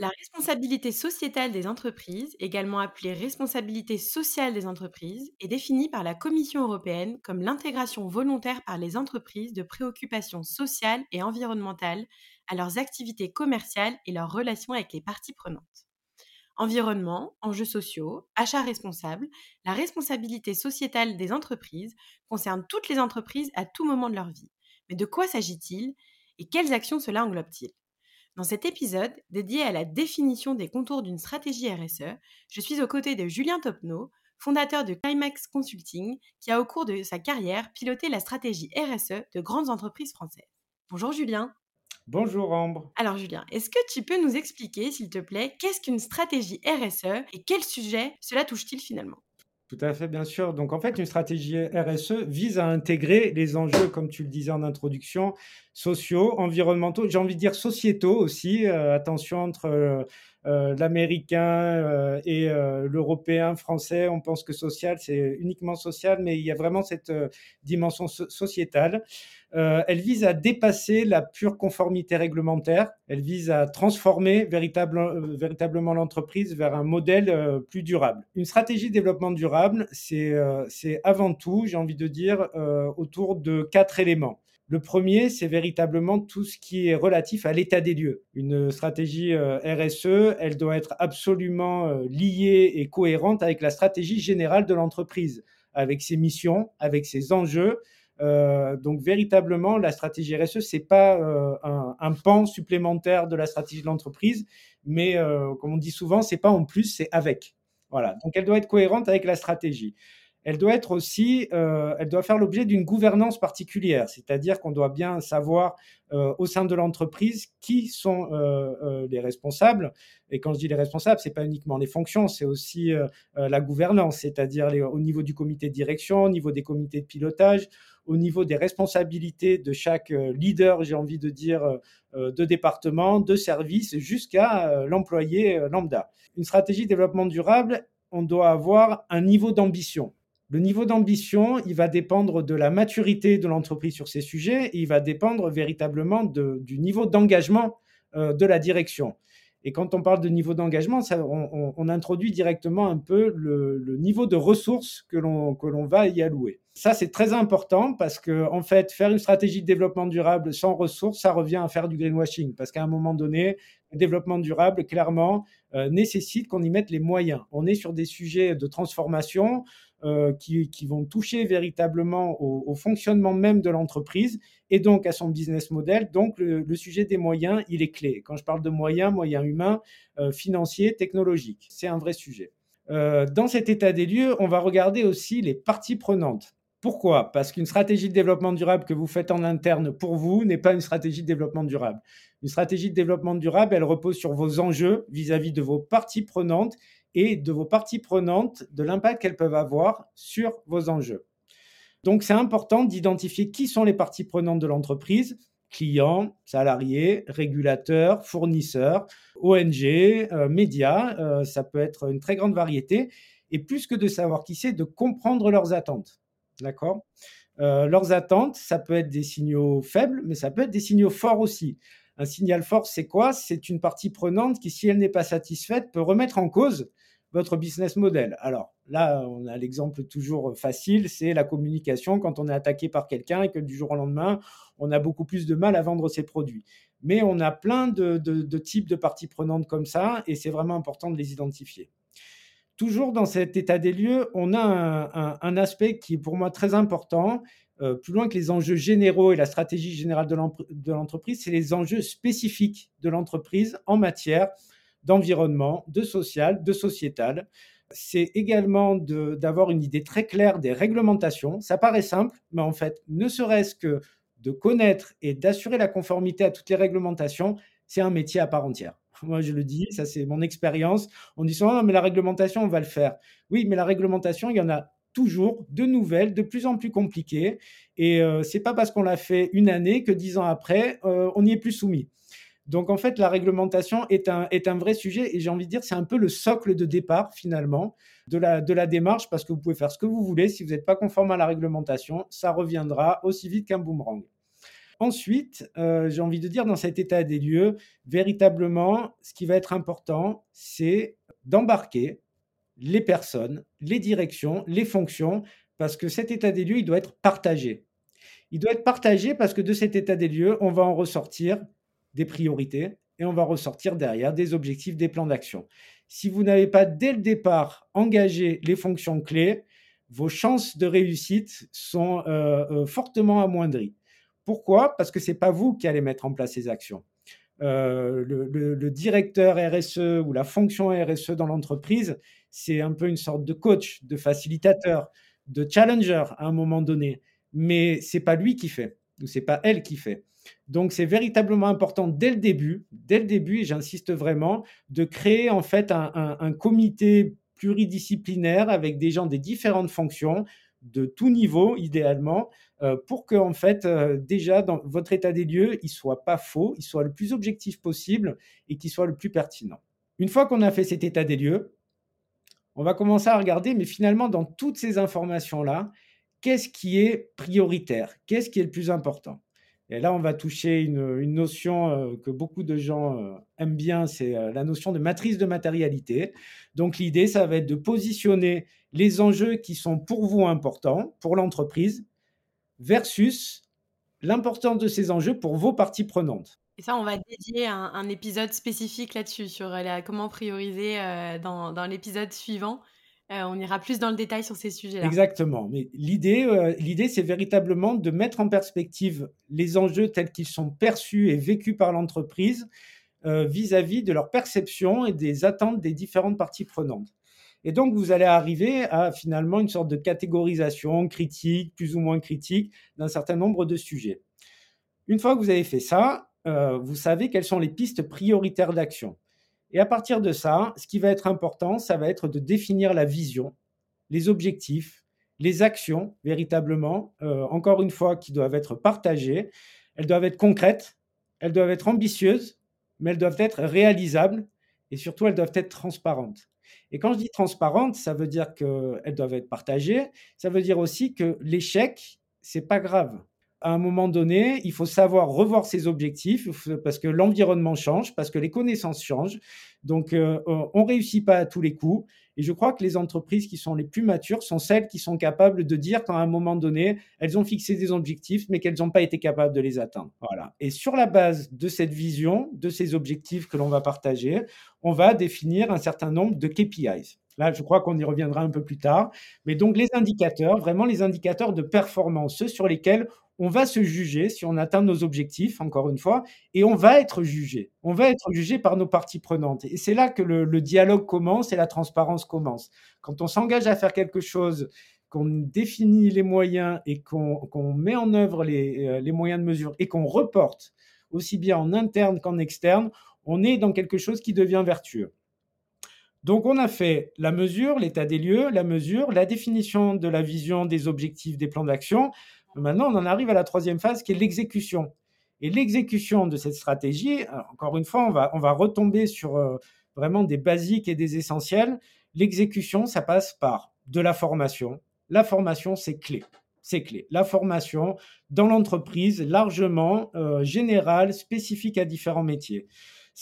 La responsabilité sociétale des entreprises, également appelée responsabilité sociale des entreprises, est définie par la Commission européenne comme l'intégration volontaire par les entreprises de préoccupations sociales et environnementales à leurs activités commerciales et leurs relations avec les parties prenantes. Environnement, enjeux sociaux, achats responsables, la responsabilité sociétale des entreprises concerne toutes les entreprises à tout moment de leur vie. Mais de quoi s'agit-il et quelles actions cela englobe-t-il? Dans cet épisode, dédié à la définition des contours d'une stratégie RSE, je suis aux côtés de Julien Topneau, fondateur de Climax Consulting, qui a au cours de sa carrière piloté la stratégie RSE de grandes entreprises françaises. Bonjour Julien. Bonjour Ambre. Alors Julien, est-ce que tu peux nous expliquer, s'il te plaît, qu'est-ce qu'une stratégie RSE et quel sujet cela touche-t-il finalement? Tout à fait, bien sûr. Donc, en fait, une stratégie RSE vise à intégrer les enjeux, comme tu le disais en introduction, sociaux, environnementaux, j'ai envie de dire sociétaux aussi. Euh, attention entre euh, l'américain et l'européen français, on pense que social, c'est uniquement social, mais il y a vraiment cette dimension sociétale. elle vise à dépasser la pure conformité réglementaire, elle vise à transformer véritablement l'entreprise vers un modèle plus durable. Une stratégie de développement durable, c'est avant tout, j'ai envie de dire, autour de quatre éléments. Le premier, c'est véritablement tout ce qui est relatif à l'état des lieux. Une stratégie euh, RSE, elle doit être absolument euh, liée et cohérente avec la stratégie générale de l'entreprise, avec ses missions, avec ses enjeux. Euh, donc véritablement, la stratégie RSE, c'est pas un, un, pan supplémentaire de la stratégie de l'entreprise, mais comme on dit souvent, c'est pas en plus, c'est avec. Voilà. Donc elle doit être cohérente avec la stratégie elle doit être aussi, euh, elle doit faire l'objet d'une gouvernance particulière, c'est-à-dire qu'on doit bien savoir euh, au sein de l'entreprise qui sont euh, les responsables. Et quand je dis les responsables, c'est pas uniquement les fonctions, c'est aussi la gouvernance, c'est-à-dire au niveau du comité de direction, au niveau des comités de pilotage, au niveau des responsabilités de chaque leader, j'ai envie de dire, de département, de service, jusqu'à l'employé lambda. Une stratégie de développement durable, on doit avoir un niveau d'ambition. Le niveau d'ambition, il va dépendre de la maturité de l'entreprise sur ces sujets et il va dépendre véritablement du niveau d'engagement euh, de la direction. Et quand on parle de niveau d'engagement, on, introduit directement un peu le, niveau de ressources que l'on va y allouer. Ça, c'est très important parce que, en fait, faire une stratégie de développement durable sans ressources, ça revient à faire du greenwashing. Parce qu'à un moment donné, le développement durable, clairement, euh, nécessite qu'on y mette les moyens. On est sur des sujets de transformation euh, qui, vont toucher véritablement au, fonctionnement même de l'entreprise et donc à son business model. Donc le, sujet des moyens, il est clé. Quand je parle de moyens, moyens humains, euh, financiers, technologiques, c'est un vrai sujet. Euh, dans cet état des lieux, on va regarder aussi les parties prenantes. Pourquoi? Parce qu'une stratégie de développement durable que vous faites en interne pour vous n'est pas une stratégie de développement durable. Une stratégie de développement durable, elle repose sur vos enjeux vis à -vis de vos parties prenantes et de vos parties prenantes, de l'impact qu'elles peuvent avoir sur vos enjeux. Donc c'est important d'identifier qui sont les parties prenantes de l'entreprise, clients, salariés, régulateurs, fournisseurs, ONG, euh, médias, euh, ça peut être une très grande variété. Et plus que de savoir qui c'est, de comprendre leurs attentes. D'accord? Euh, Leurs attentes, ça peut être des signaux faibles, mais ça peut être des signaux forts aussi. Un signal fort, c'est quoi? C'est une partie prenante qui, si elle n'est pas satisfaite, peut remettre en cause votre business model. Alors là, on a l'exemple toujours facile, c'est la communication quand on est attaqué par quelqu'un et que du jour au lendemain, on a beaucoup plus de mal à vendre ses produits. Mais on a plein de, types de parties prenantes comme ça et c'est vraiment important de les identifier. Toujours dans cet état des lieux, on a un, aspect qui est pour moi très important, euh, plus loin que les enjeux généraux et la stratégie générale de l'entreprise, c'est les enjeux spécifiques de l'entreprise en matière d'environnement, de social, de sociétal. C'est également d'avoir une idée très claire des réglementations. Ça paraît simple, mais en fait, ne serait-ce que de connaître et d'assurer la conformité à toutes les réglementations, c'est un métier à part entière. Moi, je le dis, ça c'est mon expérience. On dit souvent, non, mais la réglementation, on va le faire. Oui, mais la réglementation, il y en a toujours de nouvelles, de plus en plus compliquées. Et euh, c'est pas parce qu'on l'a fait une année que dix ans après, euh, on n'y est plus soumis. Donc en fait, la réglementation est un, est un vrai sujet et j'ai envie de dire c'est un peu le socle de départ finalement de la, de la démarche parce que vous pouvez faire ce que vous voulez. Si vous n'êtes pas conforme à la réglementation, ça reviendra aussi vite qu'un boomerang. Ensuite, euh, j'ai envie de dire dans cet état des lieux, véritablement, ce qui va être important, c'est d'embarquer les personnes, les directions, les fonctions, parce que cet état des lieux, il doit être partagé. Il doit être partagé parce que de cet état des lieux, on va en ressortir des priorités et on va ressortir derrière des objectifs, des plans d'action. Si vous n'avez pas dès le départ engagé les fonctions clés, vos chances de réussite sont euh, euh, fortement amoindries. Pourquoi? Parce que ce n'est pas vous qui allez mettre en place ces actions. Euh, le, directeur RSE ou la fonction RSE dans l'entreprise, c'est un peu une sorte de coach, de facilitateur, de challenger à un moment donné. Mais c'est pas lui qui fait, ou c'est pas elle qui fait. Donc c'est véritablement important dès le début, dès le début, et j'insiste vraiment, de créer en fait un, comité pluridisciplinaire avec des gens des différentes fonctions, de tout niveau idéalement, euh, pour que en fait euh, déjà dans votre état des lieux, il soit pas faux, il soit le plus objectif possible et qu'il soit le plus pertinent. Une fois qu'on a fait cet état des lieux, on va commencer à regarder, mais finalement dans toutes ces informations là, qu'est-ce qui est prioritaire, qu'est-ce qui est le plus important? Et là, on va toucher une, notion euh, que beaucoup de gens euh, aiment bien, c'est euh, la notion de matrice de matérialité. Donc l'idée, ça va être de positionner les enjeux qui sont pour vous importants, pour l'entreprise, versus l'importance de ces enjeux pour vos parties prenantes. Et ça, on va dédier un, épisode spécifique là-dessus, sur comment prioriser dans l'épisode suivant. Euh, on ira plus dans le détail sur ces sujets-là. Exactement. Mais l'idée, euh, l'idée, c'est véritablement de mettre en perspective les enjeux tels qu'ils sont perçus et vécus par l'entreprise euh, vis-à-vis de leur perception et des attentes des différentes parties prenantes. Et donc, vous allez arriver à finalement une sorte de catégorisation critique, plus ou moins critique, d'un certain nombre de sujets. Une fois que vous avez fait ça, vous savez quelles sont les pistes prioritaires d'action. Et à partir de ça, ce qui va être important, ça va être de définir la vision, les objectifs, les actions véritablement, euh, encore une fois, qui doivent être partagées. Elles doivent être concrètes, elles doivent être ambitieuses, mais elles doivent être réalisables et surtout elles doivent être transparentes. Et quand je dis transparentes, ça veut dire qu'elles doivent être partagées. Ça veut dire aussi que l'échec, c'est pas grave à un moment donné, il faut savoir revoir ses objectifs parce que l'environnement change, parce que les connaissances changent. Donc, euh, on réussit pas à tous les coups. Et je crois que les entreprises qui sont les plus matures sont celles qui sont capables de dire qu'à un moment donné, elles ont fixé des objectifs, mais qu'elles n'ont pas été capables de les atteindre. Voilà. Et sur la base de cette vision, de ces objectifs que l'on va partager, on va définir un certain nombre de KPIs. Là, je crois qu'on y reviendra un peu plus tard. Mais donc, les indicateurs, vraiment les indicateurs de performance, ceux sur lesquels on va se juger si on atteint nos objectifs, encore une fois, et on va être jugé. On va être jugé par nos parties prenantes. Et c'est là que le, dialogue commence et la transparence commence. Quand on s'engage à faire quelque chose, qu'on définit les moyens et qu'on met en œuvre les, euh, les moyens de mesure et qu'on reporte aussi bien en interne qu'en externe, on est dans quelque chose qui devient vertueux. Donc on a fait la mesure, l'état des lieux, la mesure, la définition de la vision, des objectifs, des plans d'action. Maintenant, on en arrive à la troisième phase qui est l'exécution. Et l'exécution de cette stratégie, encore une fois, on va, retomber sur euh, vraiment des basiques et des essentiels. L'exécution, ça passe par de la formation. La formation, c'est clé. C'est clé. La formation dans l'entreprise, largement euh, générale, spécifique à différents métiers.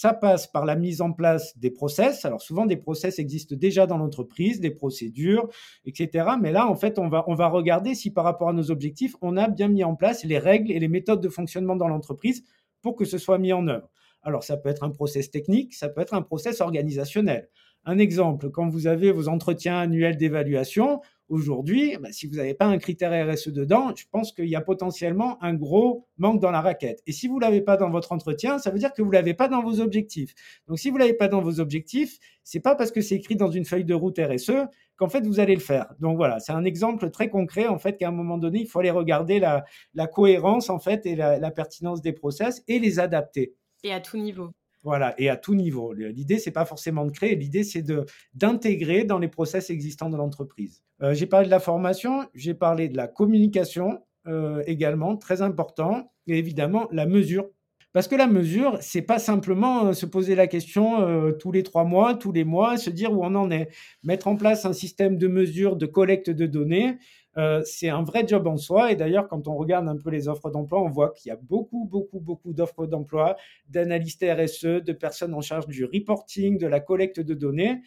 Ça passe par la mise en place des process. Alors souvent, des process existent déjà dans l'entreprise, des procédures, etc. Mais là, en fait, on va, regarder si par rapport à nos objectifs, on a bien mis en place les règles et les méthodes de fonctionnement dans l'entreprise pour que ce soit mis en œuvre. Alors ça peut être un process technique, ça peut être un process organisationnel. Un exemple, quand vous avez vos entretiens annuels d'évaluation, aujourd'hui, bah, si vous n'avez pas un critère RSE dedans, je pense qu'il y a potentiellement un gros manque dans la raquette. Et si vous ne l'avez pas dans votre entretien, ça veut dire que vous ne l'avez pas dans vos objectifs. Donc si vous ne l'avez pas dans vos objectifs, c'est pas parce que c'est écrit dans une feuille de route RSE qu'en fait vous allez le faire. Donc voilà, c'est un exemple très concret en fait qu'à un moment donné, il faut aller regarder la, cohérence en fait et la, la pertinence des process et les adapter. Et à tout niveau. Voilà, et à tout niveau. L'idée, c'est pas forcément de créer, l'idée, c'est d'intégrer dans les process existants de l'entreprise. Euh, j'ai parlé de la formation, j'ai parlé de la communication euh, également, très important, et évidemment la mesure. Parce que la mesure, c'est pas simplement euh, se poser la question tous les trois mois, tous les mois, se dire où on en est. Mettre en place un système de mesure, de collecte de données, c'est un vrai job en soi. Et d'ailleurs, quand on regarde un peu les offres d'emploi, on voit qu'il y a beaucoup, beaucoup, beaucoup d'offres d'emploi, d'analystes RSE, de personnes en charge du reporting, de la collecte de données.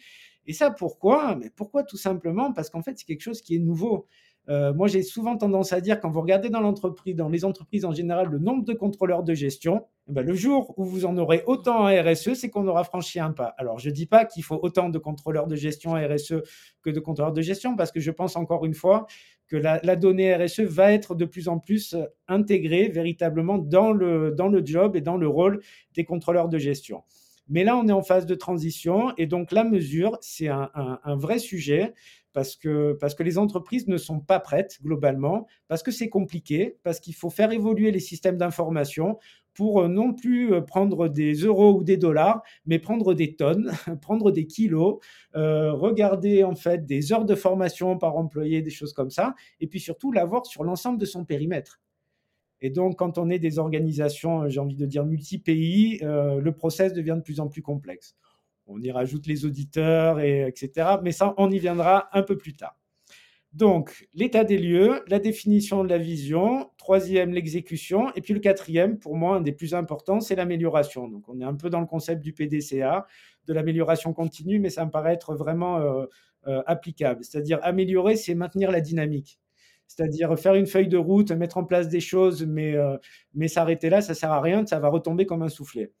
Et ça, pourquoi? Mais pourquoi tout simplement? Parce qu'en fait, c'est quelque chose qui est nouveau. Euh, moi, j'ai souvent tendance à dire, quand vous regardez dans l'entreprise, dans les entreprises en général, le nombre de contrôleurs de gestion, eh ben, le jour où vous en aurez autant en RSE, c'est qu'on aura franchi un pas. Alors, je ne dis pas qu'il faut autant de contrôleurs de gestion RSE que de contrôleurs de gestion, parce que je pense encore une fois que la, donnée RSE va être de plus en plus intégrée véritablement dans le, dans le job et dans le rôle des contrôleurs de gestion. Mais là, on est en phase de transition et donc la mesure, c'est un, vrai sujet parce que, parce que les entreprises ne sont pas prêtes globalement, parce que c'est compliqué, parce qu'il faut faire évoluer les systèmes d'information pour euh, non plus euh, prendre des euros ou des dollars, mais prendre des tonnes, prendre des kilos, euh, regarder en fait des heures de formation par employé, des choses comme ça, et puis surtout l'avoir sur l'ensemble de son périmètre. Et donc, quand on est des organisations, j'ai envie de dire multi-pays, le process devient de plus en plus complexe. On y rajoute les auditeurs, et, etc. Mais ça, on y viendra un peu plus tard. Donc, l'état des lieux, la définition de la vision, troisième, l'exécution, et puis le quatrième, pour moi, un des plus importants, c'est l'amélioration. Donc, on est un peu dans le concept du PDCA, de l'amélioration continue, mais ça me paraît être vraiment euh, euh, applicable. C'est-à-dire, améliorer, c'est maintenir la dynamique. C'est-à-dire faire une feuille de route, mettre en place des choses, mais, euh, mais s'arrêter là, ça sert à rien, ça va retomber comme un soufflet.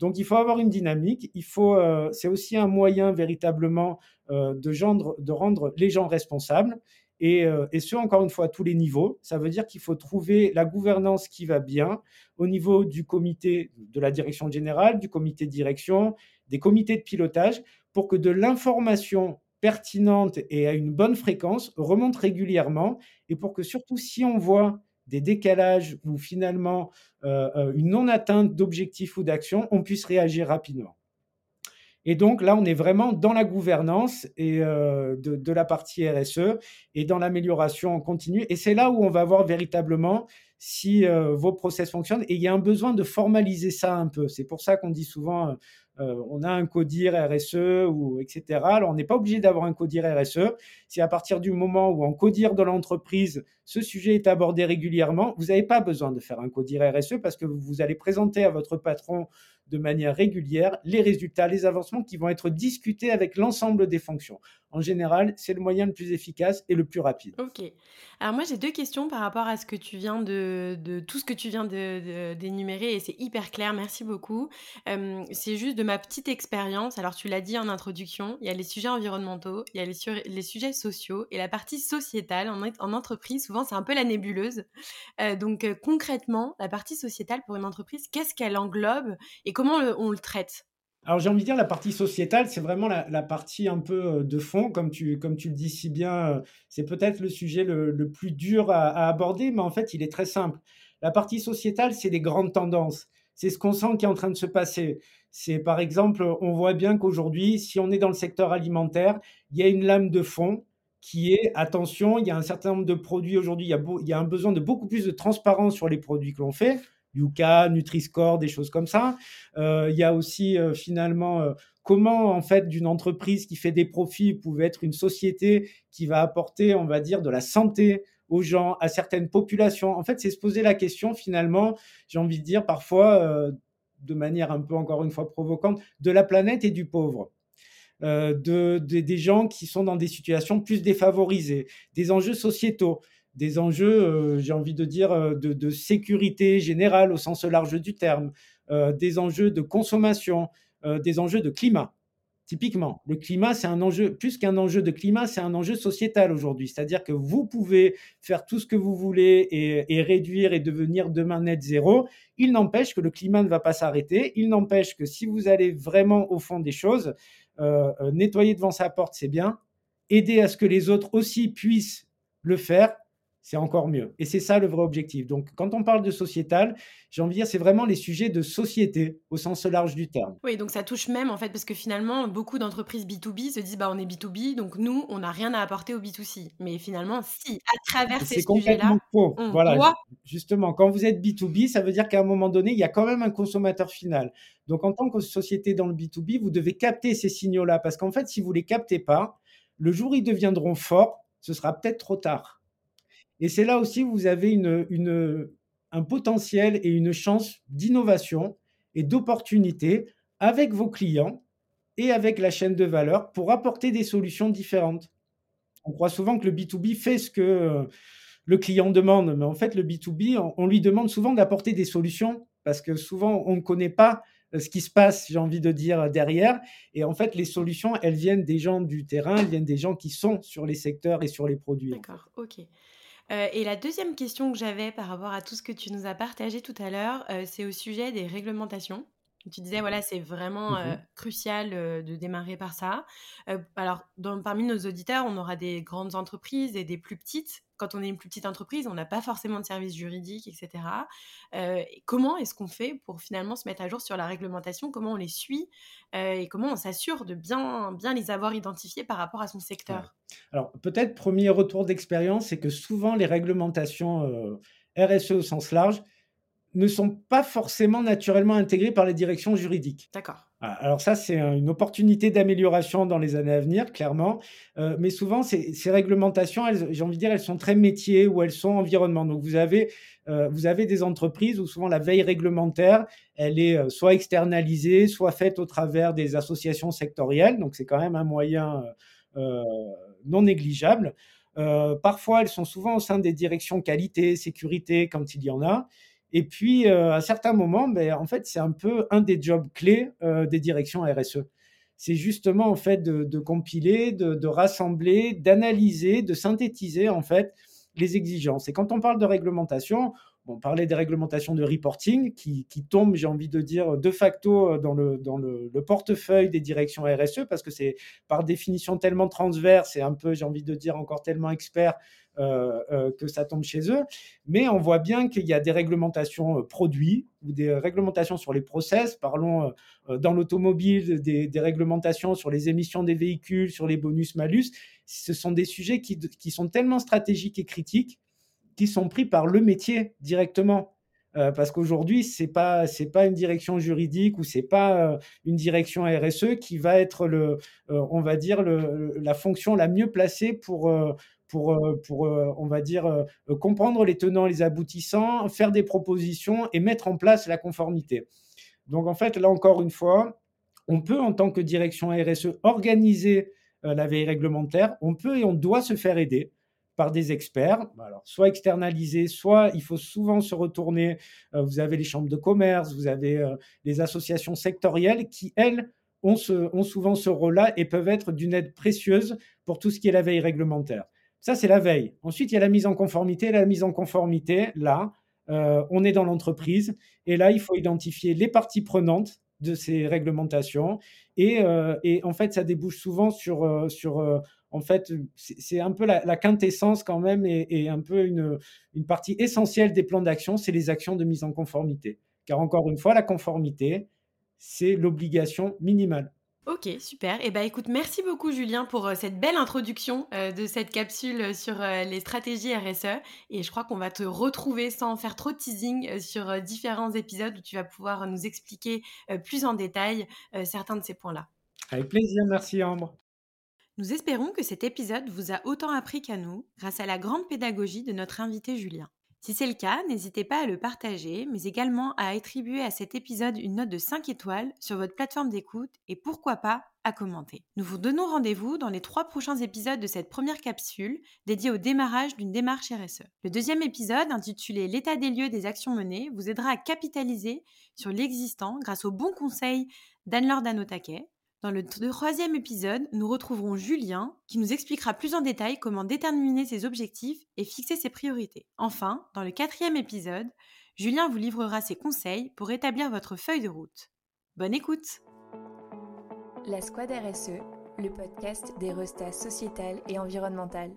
Donc il faut avoir une dynamique. Il faut, euh, c'est aussi un moyen véritablement euh, de, rendre les gens responsables. Et, et, ce, encore une fois, à tous les niveaux. Ça veut dire qu'il faut trouver la gouvernance qui va bien au niveau du comité de la direction générale, du comité de direction, des comités de pilotage, pour que de l'information pertinente et à une bonne fréquence remonte régulièrement et pour que surtout si on voit des décalages ou finalement euh, euh, une non-atteinte d'objectifs ou d'actions, on puisse réagir rapidement. Et donc là, on est vraiment dans la gouvernance et euh, de, de, la partie RSE et dans l'amélioration continue. Et c'est là où on va voir véritablement si vos process fonctionnent. Et il y a un besoin de formaliser ça un peu. C'est pour ça qu'on dit souvent euh, on a un codir RSE ou etc. Alors on n'est pas obligé d'avoir un codir RSE. Si à partir du moment où en codir de l'entreprise, ce sujet est abordé régulièrement, vous n'avez pas besoin de faire un codir RSE parce que vous allez présenter à votre patron de manière régulière les résultats, les avancements qui vont être discutés avec l'ensemble des fonctions. En général, c'est le moyen le plus efficace et le plus rapide. Ok. Alors moi, j'ai deux questions par rapport à ce que tu viens de, tout ce que tu viens d'énumérer et c'est hyper clair. Merci beaucoup. C'est juste de ma petite expérience. Alors tu l'as dit en introduction, il y a les sujets environnementaux, il y a les, sujets sociaux et la partie sociétale en, en entreprise. Souvent, c'est un peu la nébuleuse. Euh, donc euh, concrètement, la partie sociétale pour une entreprise, qu'est-ce qu'elle englobe et comment on le traite? Alors j'ai envie de dire la partie sociétale, c'est vraiment la, partie un peu euh, de fond, comme tu, comme tu le dis si bien, euh, c'est peut-être le sujet le, plus dur à, aborder, mais en fait il est très simple. La partie sociétale, c'est les grandes tendances, c'est ce qu'on sent qui est en train de se passer. C'est par exemple, on voit bien qu'aujourd'hui, si on est dans le secteur alimentaire, il y a une lame de fond qui est, attention, il y a un certain nombre de produits aujourd'hui, il, il y a un besoin de beaucoup plus de transparence sur les produits que l'on fait. Yuka, Nutri-Score, des choses comme ça. Euh, il y a aussi euh, finalement euh, comment en fait d'une entreprise qui fait des profits pouvait être une société qui va apporter, on va dire, de la santé aux gens, à certaines populations. En fait, c'est se poser la question finalement, j'ai envie de dire parfois de manière un peu encore une fois provocante, de la planète et du pauvre. de, des gens qui sont dans des situations plus défavorisées, des enjeux sociétaux des enjeux, euh, j'ai envie de dire, euh, de, sécurité générale au sens large du terme, euh, des enjeux de consommation, des enjeux de climat. Typiquement, le climat, c'est un enjeu, plus qu'un enjeu de climat, c'est un enjeu sociétal aujourd'hui. C'est-à-dire que vous pouvez faire tout ce que vous voulez et, réduire et devenir demain net zéro. Il n'empêche que le climat ne va pas s'arrêter. Il n'empêche que si vous allez vraiment au fond des choses, nettoyer devant sa porte, c'est bien. Aider à ce que les autres aussi puissent le faire, c'est encore mieux. Et c'est ça le vrai objectif. Donc, quand on parle de sociétal, j'ai envie de dire, c'est vraiment les sujets de société au sens large du terme. Oui, donc ça touche même, en fait, parce que finalement, beaucoup d'entreprises B2B se disent, bah, on est B2B, donc nous, on n'a rien à apporter au B2C. Mais finalement, si, à travers ces sujets-là, voilà, justement, quand vous êtes B2B, ça veut dire qu'à un moment donné, il y a quand même un consommateur final. Donc, en tant que société dans le B2B, vous devez capter ces signaux-là, parce qu'en fait, si vous ne les captez pas, le jour où ils deviendront forts, ce sera peut-être trop tard. Et c'est là aussi où vous avez un potentiel et une chance d'innovation et d'opportunité avec vos clients et avec la chaîne de valeur pour apporter des solutions différentes. On croit souvent que le B2B fait ce que euh, le client demande, mais en fait, le B2B, on, lui demande souvent d'apporter des solutions parce que souvent, on ne connaît pas euh, ce qui se passe, j'ai envie de dire, derrière. Et en fait, les solutions, elles viennent des gens du terrain, elles viennent des gens qui sont sur les secteurs et sur les produits. D'accord, ok. Euh, et la deuxième question que j'avais par rapport à tout ce que tu nous as partagé tout à l'heure, euh, c'est au sujet des réglementations. Tu disais, voilà, c'est vraiment euh, mmh crucial de démarrer par ça. alors, parmi nos auditeurs, on aura des grandes entreprises et des plus petites. Quand on est une plus petite entreprise, on n'a pas forcément de service juridique, etc. comment est-ce qu'on fait pour finalement se mettre à jour sur la réglementation? Comment on les suit Et comment on s'assure de bien, bien les avoir identifiés par rapport à son secteur? Alors, peut-être, premier retour d'expérience, c'est que souvent, les réglementations RSE au sens large, ne sont pas forcément naturellement intégrés par les directions juridiques. D'accord. Ah, alors ça, c'est une opportunité d'amélioration dans les années à venir, clairement. Euh, mais souvent, ces, réglementations, j'ai envie de dire, elles sont très métiers ou elles sont environnement. Donc, vous avez, euh, vous avez des entreprises où souvent la veille réglementaire, elle est euh, soit externalisée, soit faite au travers des associations sectorielles. Donc, c'est quand même un moyen non négligeable. parfois, elles sont souvent au sein des directions qualité, sécurité, quand il y en a. Et puis, euh, à certains moments, ben, en fait, c'est un peu un des jobs clés euh, des directions RSE. C'est justement en fait de, compiler, de, rassembler, d'analyser, de synthétiser en fait les exigences. Et quand on parle de réglementation, on parlait des réglementations de reporting qui, tombent, j'ai envie de dire, de facto euh, dans le, dans le, portefeuille des directions RSE parce que c'est par définition tellement transverse et un peu, j'ai envie de dire, encore tellement expert que ça tombe chez eux. Mais on voit bien qu'il y a des réglementations produits ou des réglementations sur les process. Parlons dans l'automobile, des, réglementations sur les émissions des véhicules, sur les bonus-malus. Ce sont des sujets qui, sont tellement stratégiques et critiques qui sont pris par le métier directement. Euh, parce qu'aujourd'hui, ce n'est pas, pas une direction juridique ou ce n'est pas euh, une direction RSE qui va être, le, euh, on va dire, le, la fonction la mieux placée pour, pour, pour on va dire, comprendre les tenants les aboutissants, faire des propositions et mettre en place la conformité. Donc, en fait, là encore une fois, on peut, en tant que direction RSE, organiser la veille réglementaire, on peut et on doit se faire aider par des experts, soit externalisés, soit il faut souvent se retourner. Euh, vous avez les chambres de commerce, vous avez euh, les associations sectorielles qui, elles, ont souvent ce rôle-là et peuvent être d'une aide précieuse pour tout ce qui est la veille réglementaire. Ça, c'est la veille. Ensuite, il y a la mise en conformité. La mise en conformité, là, euh, on est dans l'entreprise et là, il faut identifier les parties prenantes de ces réglementations et, et en fait, ça débouche souvent sur, sur en fait, c'est un peu la, quintessence quand même et, un peu une, partie essentielle des plans d'action, c'est les actions de mise en conformité. Car encore une fois, la conformité, c'est l'obligation minimale. Ok, super. Et eh ben, écoute, merci beaucoup Julien pour euh, cette belle introduction euh, de cette capsule sur euh, les stratégies RSE. Et je crois qu'on va te retrouver sans faire trop de teasing sur différents épisodes où tu vas pouvoir nous expliquer plus en détail certains de ces points-là. Avec plaisir, merci Ambre. Nous espérons que cet épisode vous a autant appris qu'à nous grâce à la grande pédagogie de notre invité Julien. Si c'est le cas, n'hésitez pas à le partager, mais également à attribuer à cet épisode une note de 5 étoiles sur votre plateforme d'écoute et pourquoi pas à commenter. Nous vous donnons rendez-vous dans les trois prochains épisodes de cette première capsule dédiée au démarrage d'une démarche RSE. Le deuxième épisode, intitulé L'état des lieux des actions menées, vous aidera à capitaliser sur l'existant grâce aux bons conseils d'Anne-Laure Danotaquet, dans le troisième épisode, nous retrouverons Julien qui nous expliquera plus en détail comment déterminer ses objectifs et fixer ses priorités. Enfin, dans le quatrième épisode, Julien vous livrera ses conseils pour établir votre feuille de route. Bonne écoute La Squad RSE, le podcast des restats sociétales et environnementales.